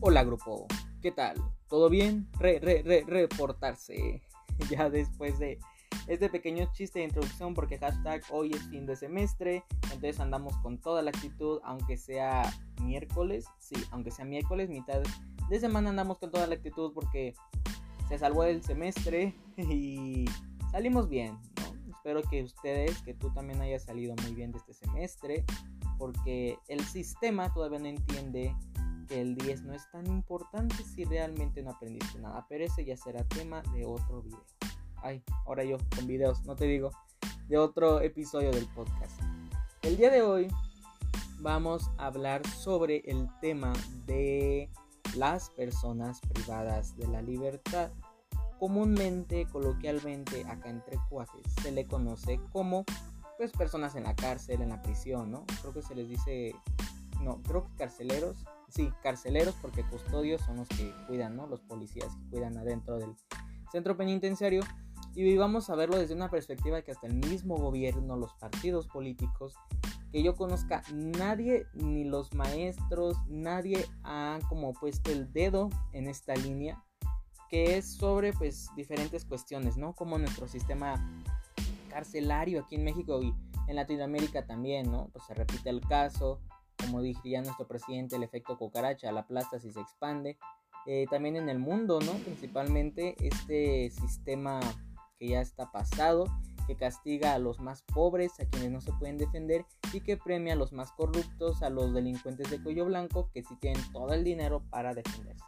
Hola grupo, ¿qué tal? ¿Todo bien? Re, re, re, reportarse. Ya después de este pequeño chiste de introducción porque hoy es fin de semestre, entonces andamos con toda la actitud, aunque sea miércoles, sí, aunque sea miércoles, mitad de semana andamos con toda la actitud porque se salvó el semestre y salimos bien. Espero que ustedes, que tú también hayas salido muy bien de este semestre, porque el sistema todavía no entiende que el 10 no es tan importante si realmente no aprendiste nada, pero ese ya será tema de otro video. Ay, ahora yo con videos, no te digo, de otro episodio del podcast. El día de hoy vamos a hablar sobre el tema de las personas privadas de la libertad. Comúnmente, coloquialmente, acá entre cuates, se le conoce como pues personas en la cárcel, en la prisión, ¿no? Creo que se les dice, no, creo que carceleros, sí, carceleros porque custodios son los que cuidan, ¿no? Los policías que cuidan adentro del centro penitenciario. Y vamos a verlo desde una perspectiva que hasta el mismo gobierno, los partidos políticos, que yo conozca, nadie, ni los maestros, nadie ha como puesto el dedo en esta línea, que es sobre pues diferentes cuestiones, ¿no? Como nuestro sistema carcelario aquí en México y en Latinoamérica también, ¿no? Pues se repite el caso, como diría nuestro presidente, el efecto cucaracha, la plasta si se expande. Eh, también en el mundo, ¿no? Principalmente este sistema que ya está pasado, que castiga a los más pobres, a quienes no se pueden defender y que premia a los más corruptos, a los delincuentes de cuello blanco, que sí tienen todo el dinero para defenderse.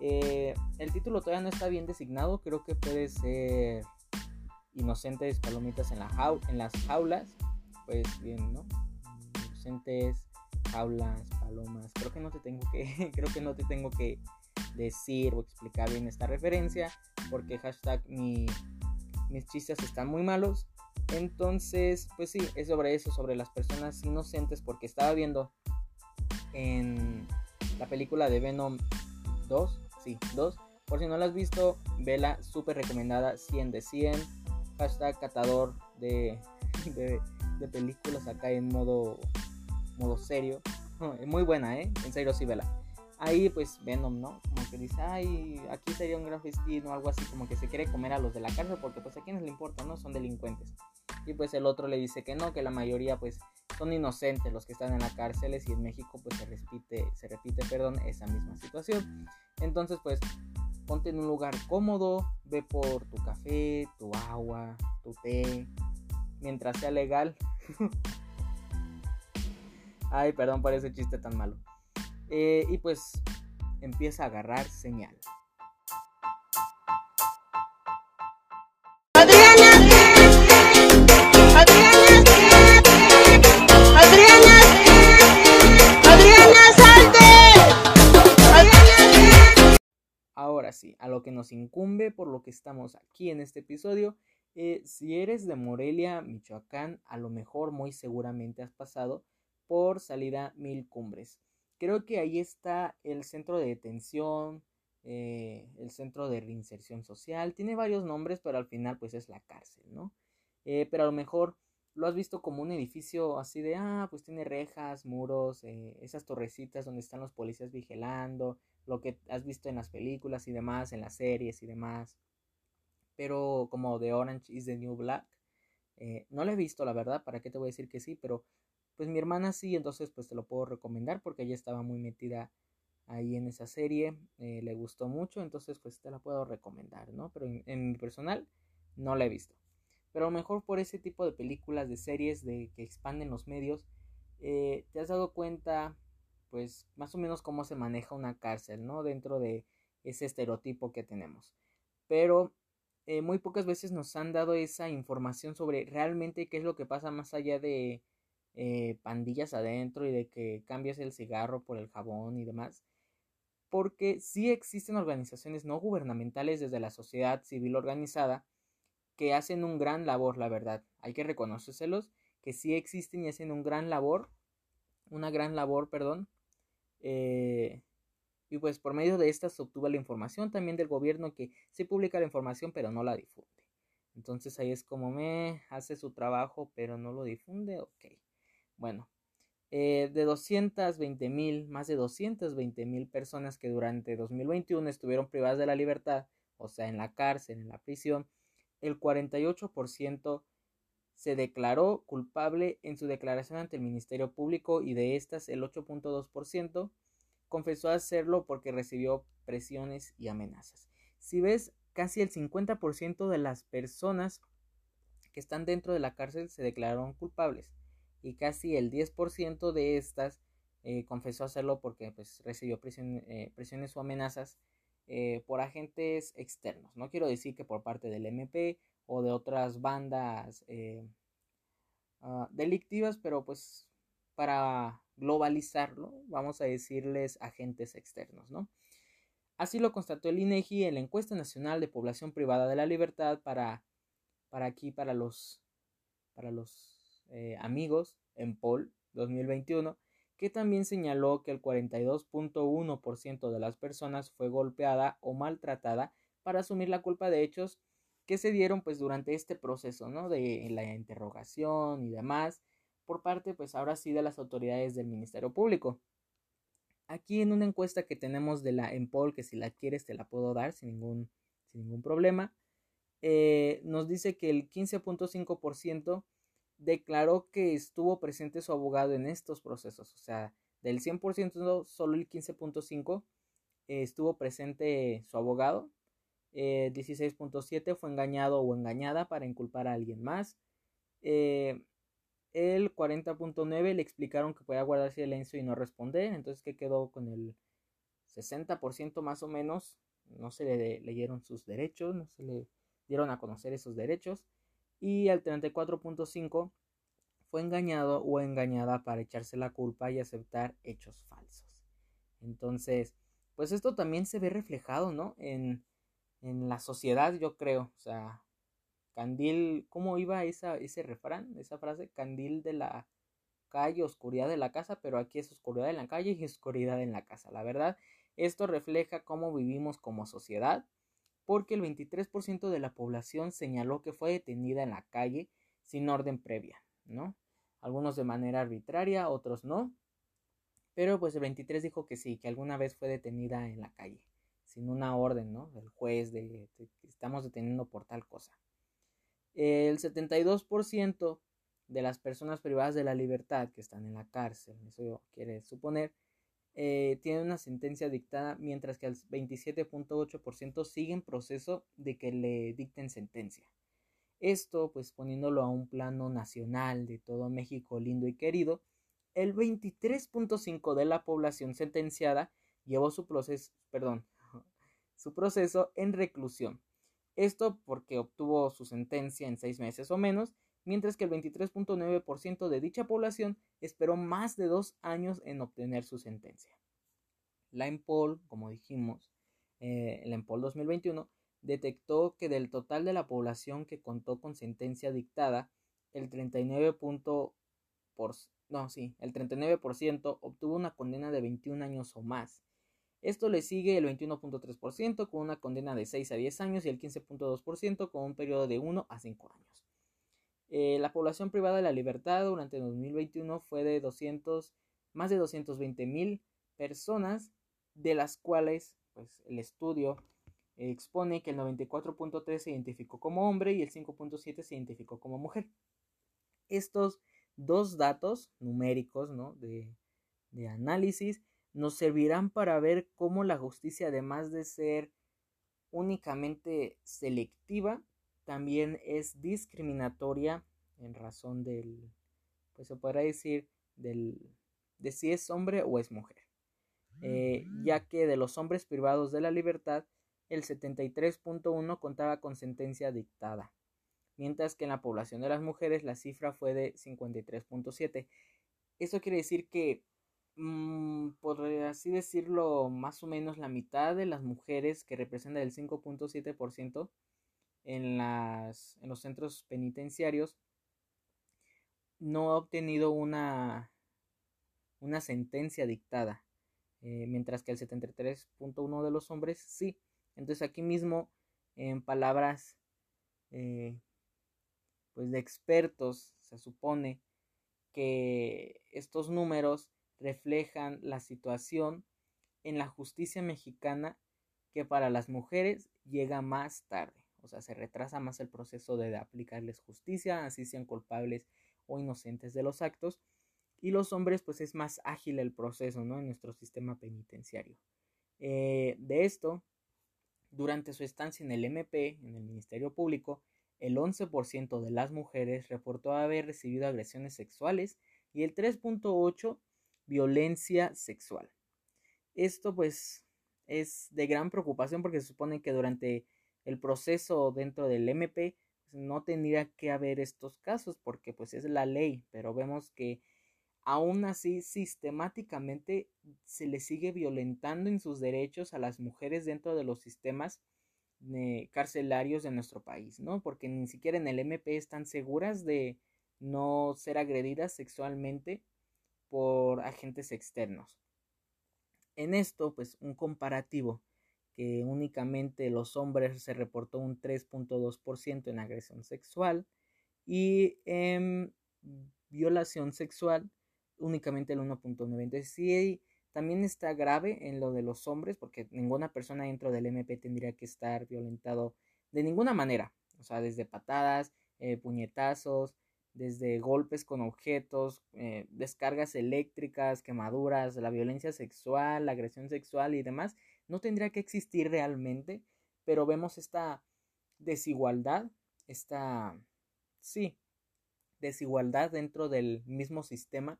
Eh, el título todavía no está bien designado, creo que puede ser inocentes palomitas en las jaulas, pues bien, ¿no? Inocentes jaulas, palomas. Creo que no te tengo que, creo que no te tengo que decir o explicar bien esta referencia, porque hashtag mi, mis chistes están muy malos. Entonces, pues sí, es sobre eso, sobre las personas inocentes, porque estaba viendo en la película de Venom 2, sí, 2. Por si no la has visto, vela, súper recomendada, 100 de 100. Hashtag catador de, de, de películas acá en modo modo serio. Muy buena, ¿eh? En serio, sí, vela. Ahí, pues, Venom, ¿no? Como que dice, ay, aquí sería un gran festín o algo así, como que se quiere comer a los de la cárcel porque, pues, a quienes le importa, ¿no? Son delincuentes. Y, pues, el otro le dice que no, que la mayoría, pues, son inocentes los que están en las cárceles y en México, pues, se repite, se repite, perdón, esa misma situación. Entonces, pues, ponte en un lugar cómodo, ve por tu café, tu agua, tu té, mientras sea legal. Ay, perdón por ese chiste tan malo. Eh, y pues empieza a agarrar señal. Ahora sí, a lo que nos incumbe por lo que estamos aquí en este episodio, eh, si eres de Morelia, Michoacán, a lo mejor muy seguramente has pasado por salida Mil Cumbres. Creo que ahí está el centro de detención, eh, el centro de reinserción social. Tiene varios nombres, pero al final pues es la cárcel, ¿no? Eh, pero a lo mejor lo has visto como un edificio así de, ah, pues tiene rejas, muros, eh, esas torrecitas donde están los policías vigilando, lo que has visto en las películas y demás, en las series y demás. Pero como The Orange is the New Black. no lo he visto, la verdad, ¿para qué te voy a decir que sí? Pero pues mi hermana sí, entonces pues te lo puedo recomendar porque ella estaba muy metida ahí en esa serie, eh, le gustó mucho, entonces pues te la puedo recomendar, ¿no? Pero en, mi personal no la he visto. Pero a lo mejor por ese tipo de películas, de series, de que expanden los medios, eh, te has dado cuenta pues más o menos cómo se maneja una cárcel, ¿no? Dentro de ese estereotipo que tenemos. Pero eh, muy pocas veces nos han dado esa información sobre realmente qué es lo que pasa más allá de eh, pandillas adentro y de que cambias el cigarro por el jabón y demás. Porque sí existen organizaciones no gubernamentales desde la sociedad civil organizada que hacen un gran labor, la verdad. Hay que reconocérselos que sí existen y hacen un gran labor, una gran labor, perdón. Eh, y pues por medio de estas se obtuvo la información también del gobierno que sí publica la información pero no la difunde. Entonces ahí es como me hace su trabajo pero no lo difunde, ok. Bueno, Eh, de 220 mil, más de 220 mil personas que durante 2021 estuvieron privadas de la libertad, o sea, en la cárcel, en la prisión, el 48% se declaró culpable en su declaración ante el Ministerio Público y de estas el 8.2% confesó hacerlo porque recibió presiones y amenazas. Si ves, casi el 50% de las personas que están dentro de la cárcel se declararon culpables y casi el 10% de estas eh, confesó hacerlo porque pues, recibió eh, presiones o amenazas eh, por agentes externos. No quiero decir que por parte del MP o de otras bandas ah, delictivas, pero pues para globalizarlo, vamos a decirles agentes externos, ¿no? Así lo constató el INEGI en la encuesta nacional de población privada de la libertad para, para aquí, para los, para los eh, amigos en POL 2021, que también señaló que el 42.1% de las personas fue golpeada o maltratada para asumir la culpa de hechos que se dieron pues durante este proceso, ¿no? De la interrogación y demás, por parte pues ahora sí de las autoridades del Ministerio Público. Aquí en una encuesta que tenemos de la EMPOL, que si la quieres te la puedo dar sin ningún, sin ningún problema, eh, nos dice que el 15.5% declaró que estuvo presente su abogado en estos procesos. O sea, del 100% solo el 15.5% eh, estuvo presente su abogado. 16.7% eh, fue engañado o engañada para inculpar a alguien más. El 40.9 le explicaron que podía guardar silencio y no responder, entonces que quedó con el 60% más o menos, no se le leyeron sus derechos, no se le dieron a conocer esos derechos, y el 34.5 fue engañado o engañada para echarse la culpa y aceptar hechos falsos. Entonces, pues esto también se ve reflejado, ¿no? En, en la sociedad, yo creo, o sea, Candil, ¿cómo iba esa, ese refrán, esa frase? Candil de la calle, oscuridad de la casa, pero aquí es oscuridad en la calle y oscuridad en la casa. La verdad, esto refleja cómo vivimos como sociedad, porque el 23% de la población señaló que fue detenida en la calle sin orden previa, ¿no? Algunos de manera arbitraria, otros no. Pero pues el 23 dijo que sí, que alguna vez fue detenida en la calle, sin una orden, ¿no? Del juez de, de estamos deteniendo por tal cosa. El 72% de las personas privadas de la libertad que están en la cárcel, eso quiere suponer, eh, tienen una sentencia dictada, mientras que el 27.8% sigue en proceso de que le dicten sentencia. Esto, pues poniéndolo a un plano nacional de todo México lindo y querido, el 23.5% de la población sentenciada llevó su proceso, perdón, su proceso en reclusión, esto porque obtuvo su sentencia en seis meses o menos, mientras que el 23.9% de dicha población esperó más de dos años en obtener su sentencia. La EMPOL, como dijimos, eh, la EMPOL 2021 detectó que del total de la población que contó con sentencia dictada, el 39. no, sí, el 39% obtuvo una condena de 21 años o más, esto le sigue el 21.3% con una condena de 6 a 10 años y el 15.2% con un periodo de 1 a 5 años. Eh, la población privada de la libertad durante 2021 fue de 200, más de 220 mil personas, de las cuales pues, el estudio expone que el 94.3 se identificó como hombre y el 5.7 se identificó como mujer. Estos dos datos numéricos ¿no? de, de análisis nos servirán para ver cómo la justicia, además de ser únicamente selectiva, también es discriminatoria en razón del, pues se podrá decir, del, de si es hombre o es mujer. Eh, ya que de los hombres privados de la libertad, el 73.1 contaba con sentencia dictada, mientras que en la población de las mujeres la cifra fue de 53.7. Eso quiere decir que Mm, por así decirlo, más o menos la mitad de las mujeres que representan el 5.7% en, los centros penitenciarios no ha obtenido una, una sentencia dictada, eh, mientras que el 73.1% de los hombres sí. Entonces aquí mismo, en palabras eh, pues de expertos, se supone que estos números reflejan la situación en la justicia mexicana que para las mujeres llega más tarde. O sea, se retrasa más el proceso de aplicarles justicia, así sean culpables o inocentes de los actos. Y los hombres, pues es más ágil el proceso, ¿no? En nuestro sistema penitenciario. Eh, de esto, durante su estancia en el MP, en el Ministerio Público, el 11% de las mujeres reportó haber recibido agresiones sexuales y el 3.8% violencia sexual. Esto pues es de gran preocupación porque se supone que durante el proceso dentro del MP pues, no tendría que haber estos casos porque pues es la ley, pero vemos que aún así sistemáticamente se le sigue violentando en sus derechos a las mujeres dentro de los sistemas carcelarios de nuestro país, ¿no? Porque ni siquiera en el MP están seguras de no ser agredidas sexualmente por agentes externos. En esto, pues un comparativo que únicamente los hombres se reportó un 3.2% en agresión sexual y en violación sexual únicamente el 1.9%. Sí, también está grave en lo de los hombres porque ninguna persona dentro del MP tendría que estar violentado de ninguna manera, o sea, desde patadas, eh, puñetazos, desde golpes con objetos, eh, descargas eléctricas, quemaduras, la violencia sexual, la agresión sexual y demás, no tendría que existir realmente, pero vemos esta desigualdad, esta, sí, desigualdad dentro del mismo sistema,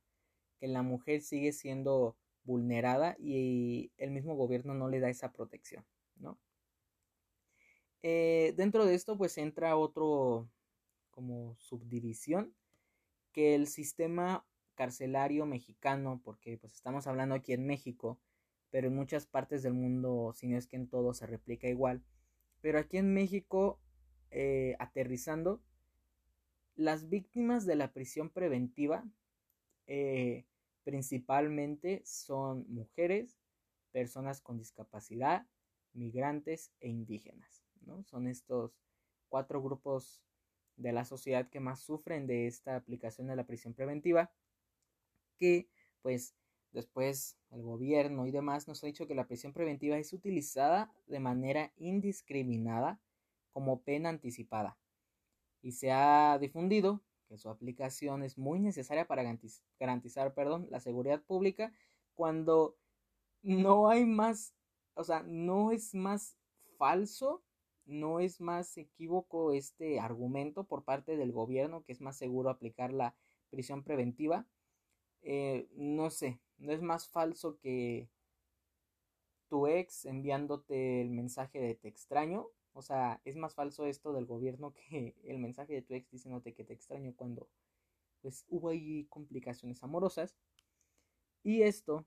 que la mujer sigue siendo vulnerada y el mismo gobierno no le da esa protección, ¿no? Eh, dentro de esto pues entra otro como subdivisión que el sistema carcelario mexicano, porque pues estamos hablando aquí en México, pero en muchas partes del mundo, si no es que en todo se replica igual, pero aquí en México, eh, aterrizando, las víctimas de la prisión preventiva eh, principalmente son mujeres, personas con discapacidad, migrantes e indígenas, ¿no? Son estos cuatro grupos de la sociedad que más sufren de esta aplicación de la prisión preventiva, que pues después el gobierno y demás nos ha dicho que la prisión preventiva es utilizada de manera indiscriminada como pena anticipada y se ha difundido que su aplicación es muy necesaria para garantizar, perdón, la seguridad pública cuando no hay más, o sea, no es más falso no es más equívoco este argumento por parte del gobierno que es más seguro aplicar la prisión preventiva. Eh, no sé, no es más falso que tu ex enviándote el mensaje de te extraño. O sea, es más falso esto del gobierno que el mensaje de tu ex diciéndote que te extraño cuando pues hubo ahí complicaciones amorosas. Y esto,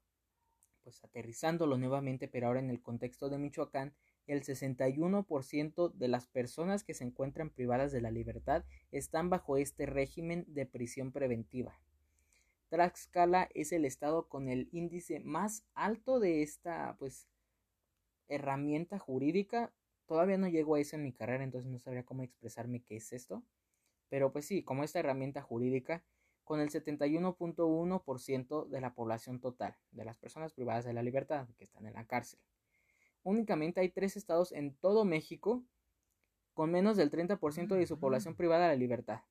pues aterrizándolo nuevamente, pero ahora en el contexto de Michoacán, el 61% de las personas que se encuentran privadas de la libertad están bajo este régimen de prisión preventiva. Tlaxcala es el estado con el índice más alto de esta pues herramienta jurídica. Todavía no llego a eso en mi carrera, entonces no sabría cómo expresarme qué es esto. Pero pues sí, como esta herramienta jurídica, con el 71.1% de la población total de las personas privadas de la libertad que están en la cárcel únicamente hay tres estados en todo México con menos del 30% de su población privada de la libertad.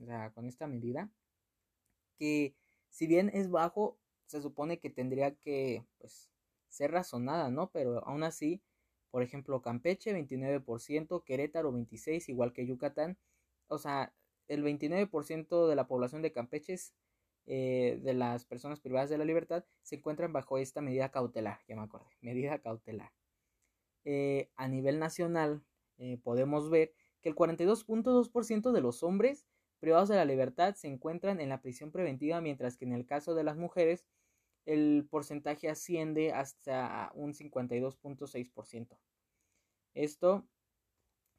O sea, con esta medida, que si bien es bajo, se supone que tendría que pues, ser razonada, ¿no? Pero aún así, por ejemplo, Campeche 29%, Querétaro 26%, igual que Yucatán. O sea, el 29% de la población de Campeche eh, de las personas privadas de la libertad se encuentran bajo esta medida cautelar, ya me acordé, medida cautelar. Eh, a nivel nacional eh, podemos ver que el 42.2% de los hombres privados de la libertad se encuentran en la prisión preventiva, mientras que en el caso de las mujeres el porcentaje asciende hasta un 52.6%. Esto,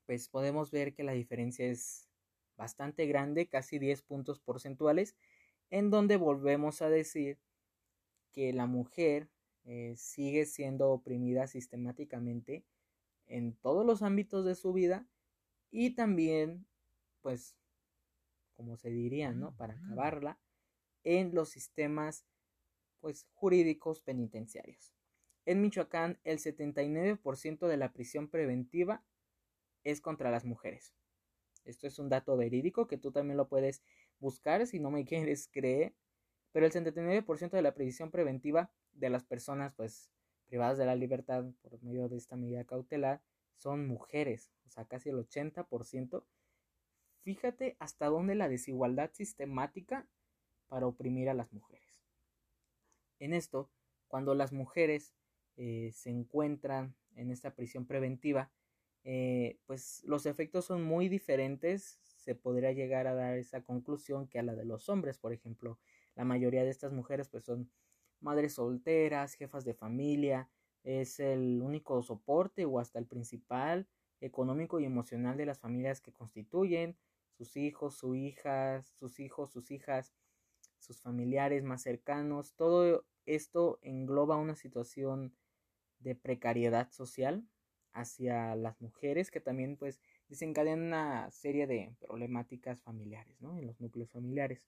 pues podemos ver que la diferencia es bastante grande, casi 10 puntos porcentuales, en donde volvemos a decir que la mujer eh, sigue siendo oprimida sistemáticamente en todos los ámbitos de su vida y también, pues, como se diría, ¿no? Para acabarla, en los sistemas pues, jurídicos penitenciarios. En Michoacán, el 79% de la prisión preventiva es contra las mujeres. Esto es un dato verídico que tú también lo puedes buscar si no me quieres creer. Pero el 79% de la prisión preventiva de las personas pues privadas de la libertad por medio de esta medida cautelar son mujeres, o sea, casi el 80%. Fíjate hasta dónde la desigualdad sistemática para oprimir a las mujeres. En esto, cuando las mujeres eh, se encuentran en esta prisión preventiva, eh, pues los efectos son muy diferentes. Se podría llegar a dar esa conclusión que a la de los hombres, por ejemplo. La mayoría de estas mujeres pues son madres solteras, jefas de familia, es el único soporte o hasta el principal económico y emocional de las familias que constituyen, sus hijos, sus hijas, sus hijos, sus hijas, sus familiares más cercanos, todo esto engloba una situación de precariedad social hacia las mujeres que también pues desencadenan una serie de problemáticas familiares, ¿no? En los núcleos familiares.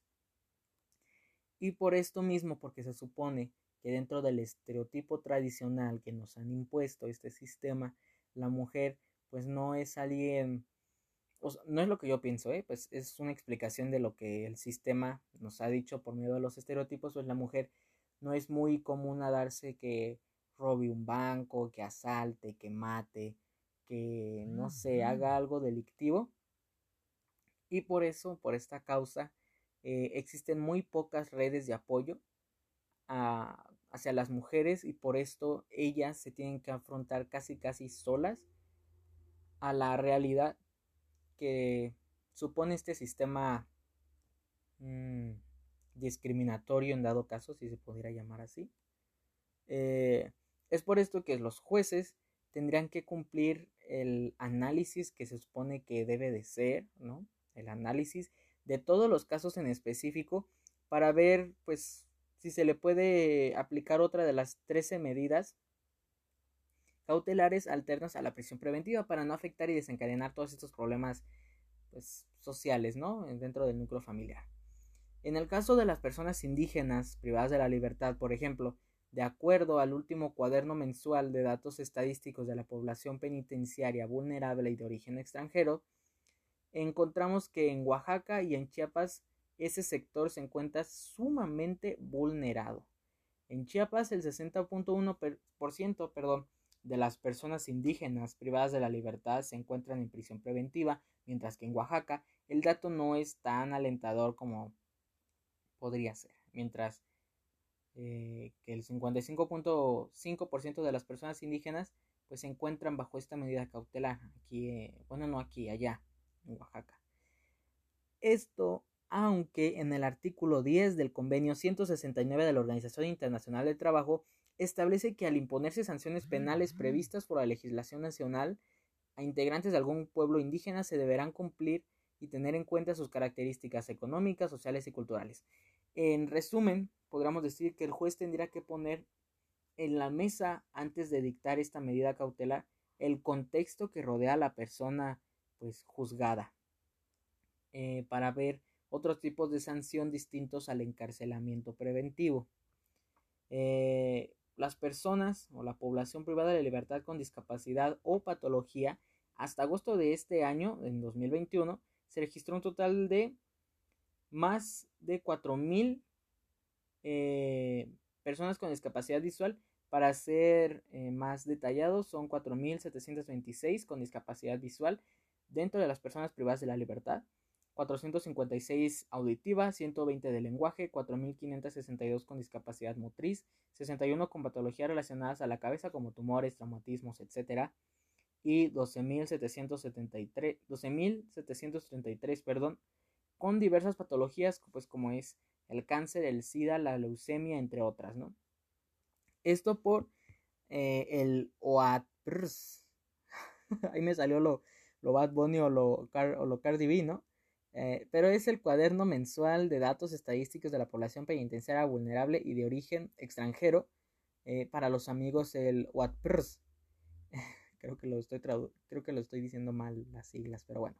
Y por esto mismo, porque se supone que dentro del estereotipo tradicional que nos han impuesto este sistema, la mujer pues no es alguien, no es lo que yo pienso, ¿eh? pues es una explicación de lo que el sistema nos ha dicho por medio de los estereotipos, pues la mujer no es muy común a darse que robe un banco, que asalte, que mate, que no sé, haga algo delictivo. Y por eso, por esta causa, eh, existen muy pocas redes de apoyo hacia las mujeres y por esto ellas se tienen que afrontar casi casi solas a la realidad que supone este sistema mm, discriminatorio en dado caso, si se pudiera llamar así. Eh, es por esto que los jueces tendrían que cumplir el análisis que se supone que debe de ser, ¿no? El análisis de todos los casos en específico para ver, pues, si se le puede aplicar otra de las 13 medidas cautelares alternas a la prisión preventiva para no afectar y desencadenar todos estos problemas pues, sociales, ¿no? Dentro del núcleo familiar. En el caso de las personas indígenas privadas de la libertad, por ejemplo, de acuerdo al último cuaderno mensual de datos estadísticos de la población penitenciaria vulnerable y de origen extranjero, encontramos que en Oaxaca y en Chiapas ese sector se encuentra sumamente vulnerado. En Chiapas el 60.1% perdón, de las personas indígenas privadas de la libertad se encuentran en prisión preventiva, mientras que en Oaxaca el dato no es tan alentador como podría ser, mientras eh, que el 55.5% de las personas indígenas pues se encuentran bajo esta medida cautelar, aquí, eh, bueno, no aquí, allá, en Oaxaca. Esto aunque en el artículo 10 del convenio 169 de la Organización Internacional del Trabajo establece que al imponerse sanciones penales previstas por la legislación nacional a integrantes de algún pueblo indígena se deberán cumplir y tener en cuenta sus características económicas, sociales y culturales. En resumen, podríamos decir que el juez tendría que poner en la mesa antes de dictar esta medida cautelar el contexto que rodea a la persona pues juzgada eh, para ver otros tipos de sanción distintos al encarcelamiento preventivo. Eh, las personas o la población privada de libertad con discapacidad o patología, hasta agosto de este año, en 2021, se registró un total de más de 4.000 eh, personas con discapacidad visual. Para ser eh, más detallados, son 4.726 con discapacidad visual dentro de las personas privadas de la libertad 456 auditiva, 120 de lenguaje, 4.562 con discapacidad motriz, 61 con patologías relacionadas a la cabeza como tumores, traumatismos, etc. Y 12.773, 12.733, perdón, con diversas patologías, pues como es el cáncer, el SIDA, la leucemia, entre otras, ¿no? Esto por eh, el OATRS. Ahí me salió lo, lo Bad Bunny o lo, o lo Cardi B, ¿no? Eh, pero es el cuaderno mensual de datos estadísticos de la población penitenciaria vulnerable y de origen extranjero eh, para los amigos el WATPRS. creo, que lo estoy creo que lo estoy diciendo mal las siglas, pero bueno.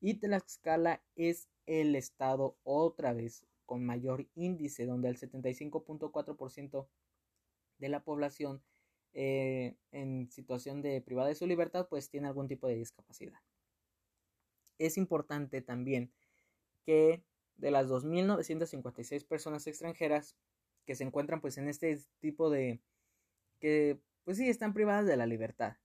Y Tlaxcala es el estado otra vez con mayor índice, donde el 75.4% de la población eh, en situación de privada de su libertad, pues tiene algún tipo de discapacidad. Es importante también que de las 2.956 personas extranjeras que se encuentran pues en este tipo de que pues sí están privadas de la libertad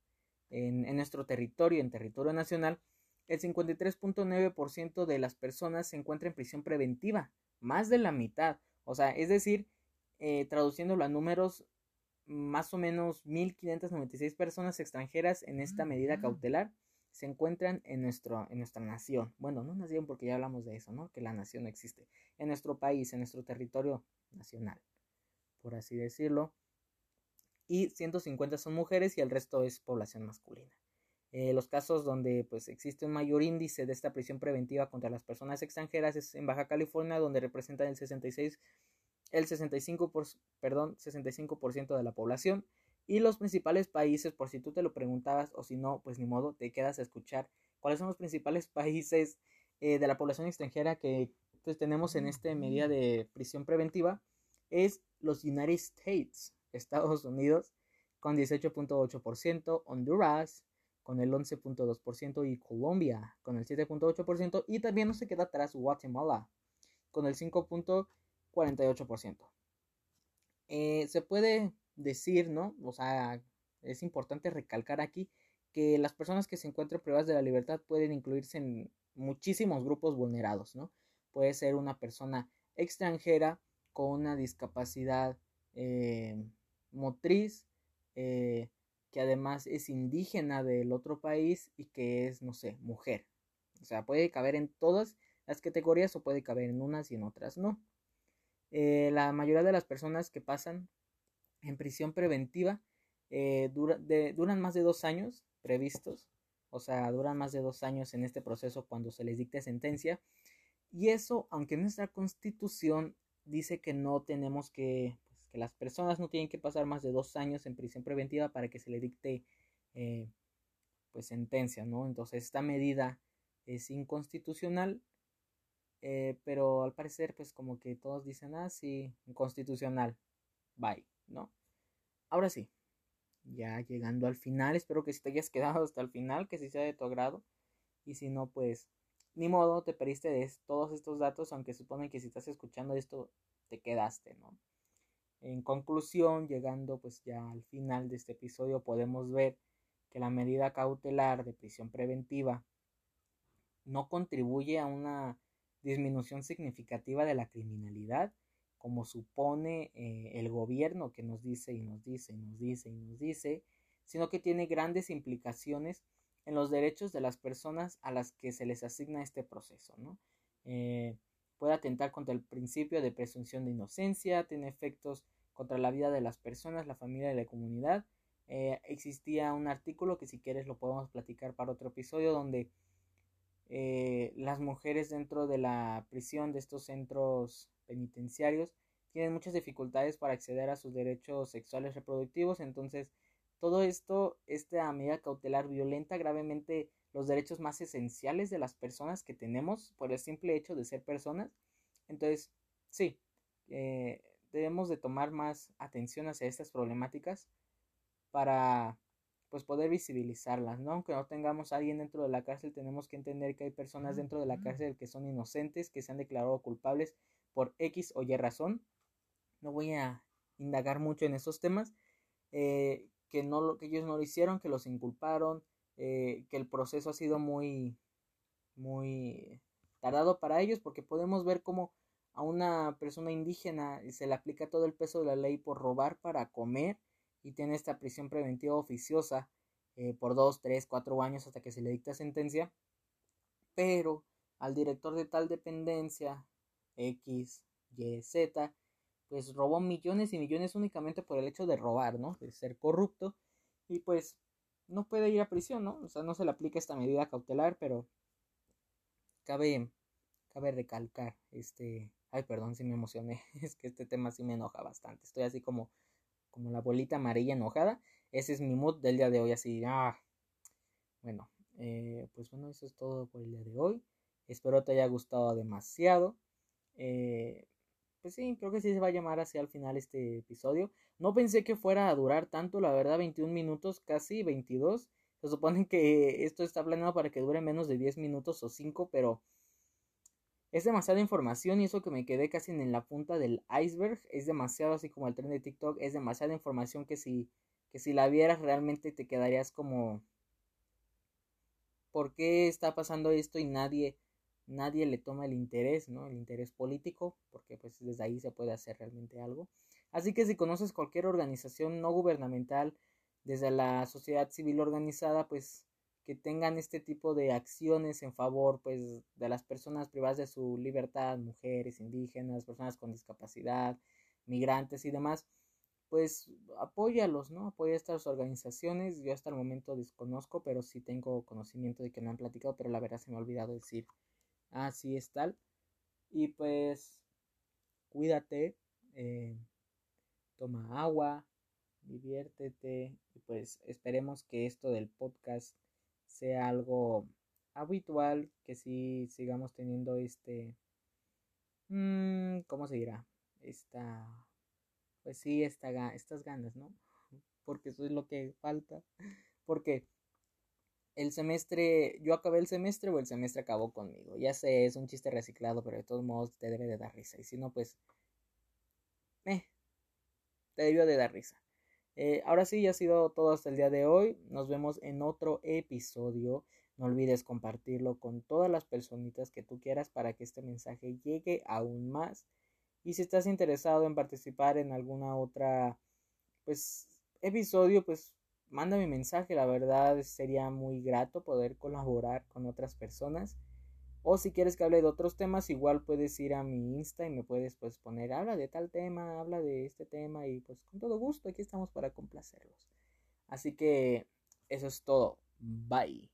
en, en nuestro territorio, en territorio nacional, el 53.9% de las personas se encuentra en prisión preventiva, más de la mitad, o sea, es decir, eh, traduciéndolo a números, más o menos 1.596 personas extranjeras en esta medida cautelar se encuentran en, nuestro, en nuestra nación. Bueno, no nación porque ya hablamos de eso, ¿no? Que la nación existe. En nuestro país, en nuestro territorio nacional, por así decirlo. Y 150 son mujeres y el resto es población masculina. Eh, los casos donde pues existe un mayor índice de esta prisión preventiva contra las personas extranjeras es en Baja California donde representan el 66 el 65 por, perdón, 65% de la población y los principales países, por si tú te lo preguntabas o si no, pues ni modo, te quedas a escuchar cuáles son los principales países eh, de la población extranjera que pues, tenemos en esta medida de prisión preventiva, es los United States, Estados Unidos, con 18.8%, Honduras con el 11.2% y Colombia con el 7.8% y también no se queda atrás Guatemala con el 5.48%. Eh, se puede decir, ¿no? O sea, es importante recalcar aquí que las personas que se encuentran privadas de la libertad pueden incluirse en muchísimos grupos vulnerados, ¿no? Puede ser una persona extranjera con una discapacidad eh, motriz, eh, que además es indígena del otro país y que es, no sé, mujer. O sea, puede caber en todas las categorías o puede caber en unas y en otras no. Eh, la mayoría de las personas que pasan en prisión preventiva eh, duran más de dos años previstos, o sea, duran más de dos años en este proceso cuando se les dicte sentencia. Y eso, aunque nuestra constitución dice que no tenemos que, pues, que las personas no tienen que pasar más de dos años en prisión preventiva para que se le dicte eh, pues sentencia, ¿no? Entonces esta medida es inconstitucional, eh, pero al parecer pues como que todos dicen, ah, sí, inconstitucional, bye. ¿No? Ahora sí, ya llegando al final, espero que si te hayas quedado hasta el final, que si sea de tu agrado. Y si no, pues ni modo, te perdiste de todos estos datos, aunque supone que si estás escuchando esto, te quedaste, ¿no? En conclusión, llegando pues ya al final de este episodio, podemos ver que la medida cautelar de prisión preventiva no contribuye a una disminución significativa de la criminalidad, como supone eh, el gobierno que nos dice y nos dice y nos dice y nos dice, sino que tiene grandes implicaciones en los derechos de las personas a las que se les asigna este proceso, ¿no? Eh, puede atentar contra el principio de presunción de inocencia, tiene efectos contra la vida de las personas, la familia y la comunidad. Eh, existía un artículo que si quieres lo podemos platicar para otro episodio donde las mujeres dentro de la prisión de estos centros penitenciarios tienen muchas dificultades para acceder a sus derechos sexuales reproductivos, entonces todo esto, esta medida cautelar violenta gravemente los derechos más esenciales de las personas que tenemos por el simple hecho de ser personas. Entonces, sí, eh, debemos de tomar más atención hacia estas problemáticas para pues poder visibilizarlas, ¿no? Aunque no tengamos a alguien dentro de la cárcel, tenemos que entender que hay personas dentro de la cárcel que son inocentes, que se han declarado culpables por X o Y razón. No voy a indagar mucho en esos temas. Eh, que, no lo, que ellos no lo hicieron, que los inculparon, eh, que el proceso ha sido muy, muy tardado para ellos, porque podemos ver cómo a una persona indígena se le aplica todo el peso de la ley por robar para comer y tiene esta prisión preventiva oficiosa eh, por dos, tres, cuatro años hasta que se le dicta sentencia. Pero al director de tal dependencia X, Y, Z, pues robó millones y millones únicamente por el hecho de robar, ¿no? De ser corrupto. Y pues no puede ir a prisión, ¿no? O sea, no se le aplica esta medida cautelar, pero cabe, cabe recalcar este... Ay, perdón si me emocioné. Es que este tema sí me enoja bastante. Estoy así como, como la bolita amarilla enojada. Ese es mi mood del día de hoy, así. Ah. Bueno, eh, pues bueno, eso es todo por el día de hoy. Espero te haya gustado demasiado. Eh, pues sí, creo que sí se va a llamar así al final este episodio. No pensé que fuera a durar tanto, la verdad, 21 minutos, casi 22. Se supone que esto está planeado para que dure menos de 10 minutos o 5, pero es demasiada información y eso que me quedé casi en la punta del iceberg. Es demasiado así como el tren de TikTok. Es demasiada información que si, que si la vieras realmente te quedarías como... ¿Por qué está pasando esto y nadie, nadie le toma el interés, ¿no? El interés político, porque pues desde ahí se puede hacer realmente algo. Así que si conoces cualquier organización no gubernamental, desde la sociedad civil organizada, pues que tengan este tipo de acciones en favor pues de las personas privadas de su libertad, mujeres, indígenas, personas con discapacidad, migrantes y demás, pues apóyalos, ¿no? Apoya estas organizaciones. Yo hasta el momento desconozco, pero sí tengo conocimiento de que me han platicado, pero la verdad se me ha olvidado decir, ah, sí es tal. Y pues, cuídate, eh, toma agua, diviértete y pues esperemos que esto del podcast sea algo habitual, que si sigamos teniendo este, mmm, ¿cómo se dirá? Esta, pues sí, esta, estas ganas, ¿no? Porque eso es lo que falta. Porque el semestre, yo acabé el semestre o el semestre acabó conmigo. Ya sé, es un chiste reciclado, pero de todos modos te debe de dar risa. Y si no, pues, eh, te debió de dar risa. Eh, ahora sí, ya ha sido todo hasta el día de hoy. Nos vemos en otro episodio. No olvides compartirlo con todas las personitas que tú quieras para que este mensaje llegue aún más. Y si estás interesado en participar en alguna otra pues episodio, pues manda mi mensaje. La verdad sería muy grato poder colaborar con otras personas. O si quieres que hable de otros temas, igual puedes ir a mi Insta y me puedes pues poner, habla de tal tema, habla de este tema y pues con todo gusto aquí estamos para complacerlos. Así que eso es todo. Bye.